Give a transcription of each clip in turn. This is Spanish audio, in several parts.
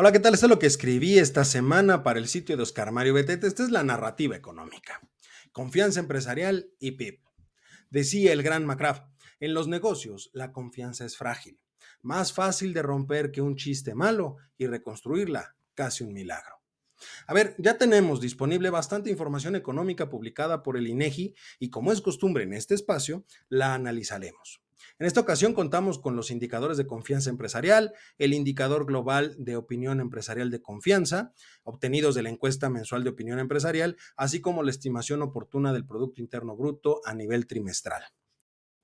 Hola, ¿qué tal? Esto es lo que escribí esta semana para el sitio de Oscar Mario Betete. Esta es la narrativa económica. Confianza empresarial y PIB. Decía el gran McCraft, en los negocios la confianza es frágil, más fácil de romper que un chiste malo y reconstruirla, casi un milagro. A ver, ya tenemos disponible bastante información económica publicada por el INEGI y como es costumbre en este espacio, la analizaremos. En esta ocasión contamos con los indicadores de confianza empresarial, el indicador global de opinión empresarial de confianza, obtenidos de la encuesta mensual de opinión empresarial, así como la estimación oportuna del Producto Interno Bruto a nivel trimestral.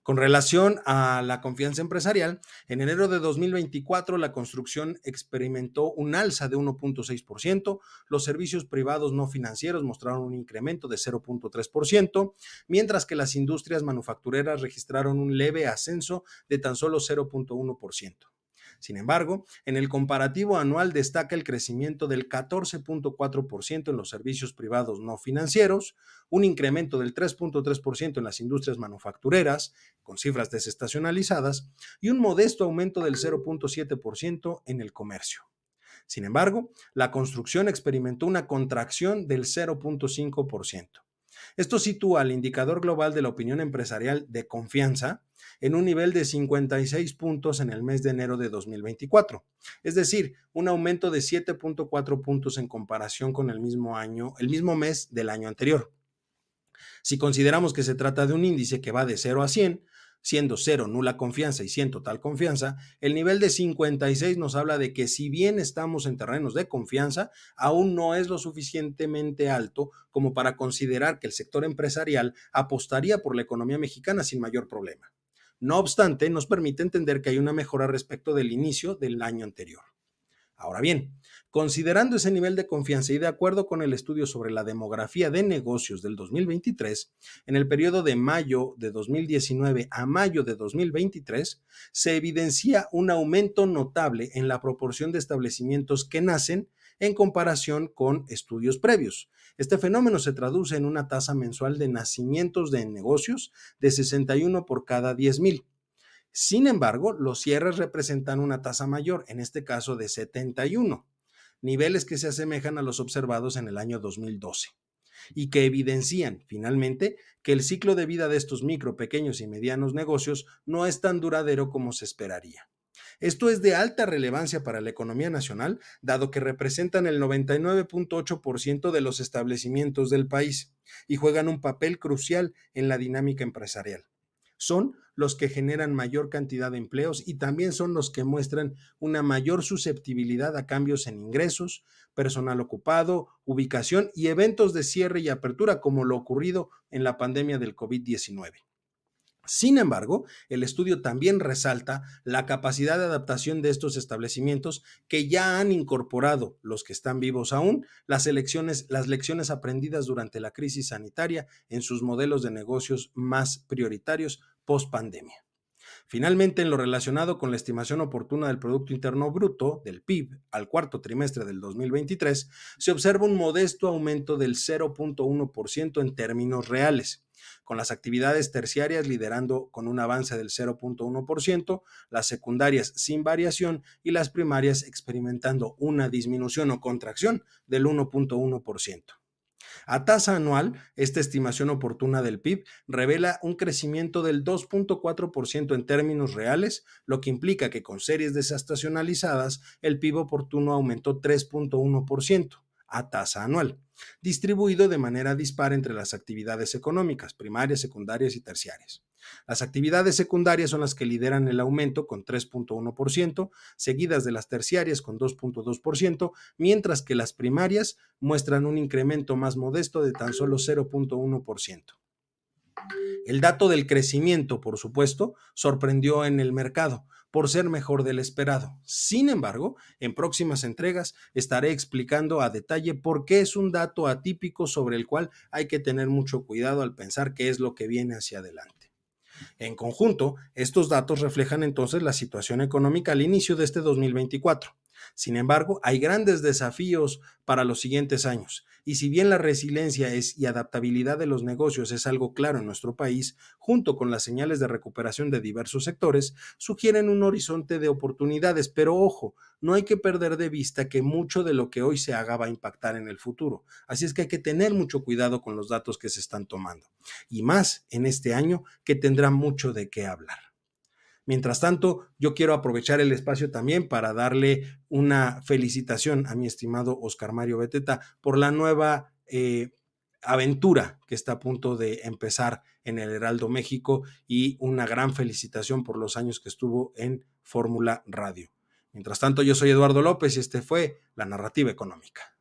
Con relación a la confianza empresarial, en enero de 2024 la construcción experimentó un alza de 1.6%, los servicios privados no financieros mostraron un incremento de 0.3%, mientras que las industrias manufactureras registraron un leve ascenso de tan solo 0.1%. Sin embargo, en el comparativo anual destaca el crecimiento del 14.4% en los servicios privados no financieros, un incremento del 3.3% en las industrias manufactureras, con cifras desestacionalizadas, y un modesto aumento del 0.7% en el comercio. Sin embargo, la construcción experimentó una contracción del 0.5%. Esto sitúa al indicador global de la opinión empresarial de confianza en un nivel de 56 puntos en el mes de enero de 2024, es decir, un aumento de 7.4 puntos en comparación con el mismo año, el mismo mes del año anterior. Si consideramos que se trata de un índice que va de 0 a 100, siendo 0 nula confianza y 100 total confianza, el nivel de 56 nos habla de que si bien estamos en terrenos de confianza, aún no es lo suficientemente alto como para considerar que el sector empresarial apostaría por la economía mexicana sin mayor problema. No obstante, nos permite entender que hay una mejora respecto del inicio del año anterior. Ahora bien, considerando ese nivel de confianza y de acuerdo con el estudio sobre la demografía de negocios del 2023, en el periodo de mayo de 2019 a mayo de 2023, se evidencia un aumento notable en la proporción de establecimientos que nacen en comparación con estudios previos. Este fenómeno se traduce en una tasa mensual de nacimientos de negocios de 61 por cada 10 mil. Sin embargo, los cierres representan una tasa mayor, en este caso de 71, niveles que se asemejan a los observados en el año 2012 y que evidencian, finalmente, que el ciclo de vida de estos micro, pequeños y medianos negocios no es tan duradero como se esperaría. Esto es de alta relevancia para la economía nacional, dado que representan el 99.8% de los establecimientos del país y juegan un papel crucial en la dinámica empresarial. Son los que generan mayor cantidad de empleos y también son los que muestran una mayor susceptibilidad a cambios en ingresos, personal ocupado, ubicación y eventos de cierre y apertura como lo ocurrido en la pandemia del COVID-19. Sin embargo, el estudio también resalta la capacidad de adaptación de estos establecimientos que ya han incorporado, los que están vivos aún, las, elecciones, las lecciones aprendidas durante la crisis sanitaria en sus modelos de negocios más prioritarios post pandemia. Finalmente, en lo relacionado con la estimación oportuna del Producto Interno Bruto, del PIB, al cuarto trimestre del 2023, se observa un modesto aumento del 0.1% en términos reales con las actividades terciarias liderando con un avance del 0.1%, las secundarias sin variación y las primarias experimentando una disminución o contracción del 1.1%. A tasa anual, esta estimación oportuna del PIB revela un crecimiento del 2.4% en términos reales, lo que implica que con series desestacionalizadas el PIB oportuno aumentó 3.1% a tasa anual, distribuido de manera dispar entre las actividades económicas, primarias, secundarias y terciarias. Las actividades secundarias son las que lideran el aumento con 3.1%, seguidas de las terciarias con 2.2%, mientras que las primarias muestran un incremento más modesto de tan solo 0.1%. El dato del crecimiento, por supuesto, sorprendió en el mercado por ser mejor del esperado. Sin embargo, en próximas entregas estaré explicando a detalle por qué es un dato atípico sobre el cual hay que tener mucho cuidado al pensar qué es lo que viene hacia adelante. En conjunto, estos datos reflejan entonces la situación económica al inicio de este 2024. Sin embargo, hay grandes desafíos para los siguientes años. Y si bien la resiliencia es y adaptabilidad de los negocios es algo claro en nuestro país, junto con las señales de recuperación de diversos sectores, sugieren un horizonte de oportunidades. Pero ojo, no hay que perder de vista que mucho de lo que hoy se haga va a impactar en el futuro. Así es que hay que tener mucho cuidado con los datos que se están tomando. Y más en este año que tendrá mucho de qué hablar. Mientras tanto, yo quiero aprovechar el espacio también para darle una felicitación a mi estimado Oscar Mario Beteta por la nueva eh, aventura que está a punto de empezar en el Heraldo México y una gran felicitación por los años que estuvo en Fórmula Radio. Mientras tanto, yo soy Eduardo López y este fue La Narrativa Económica.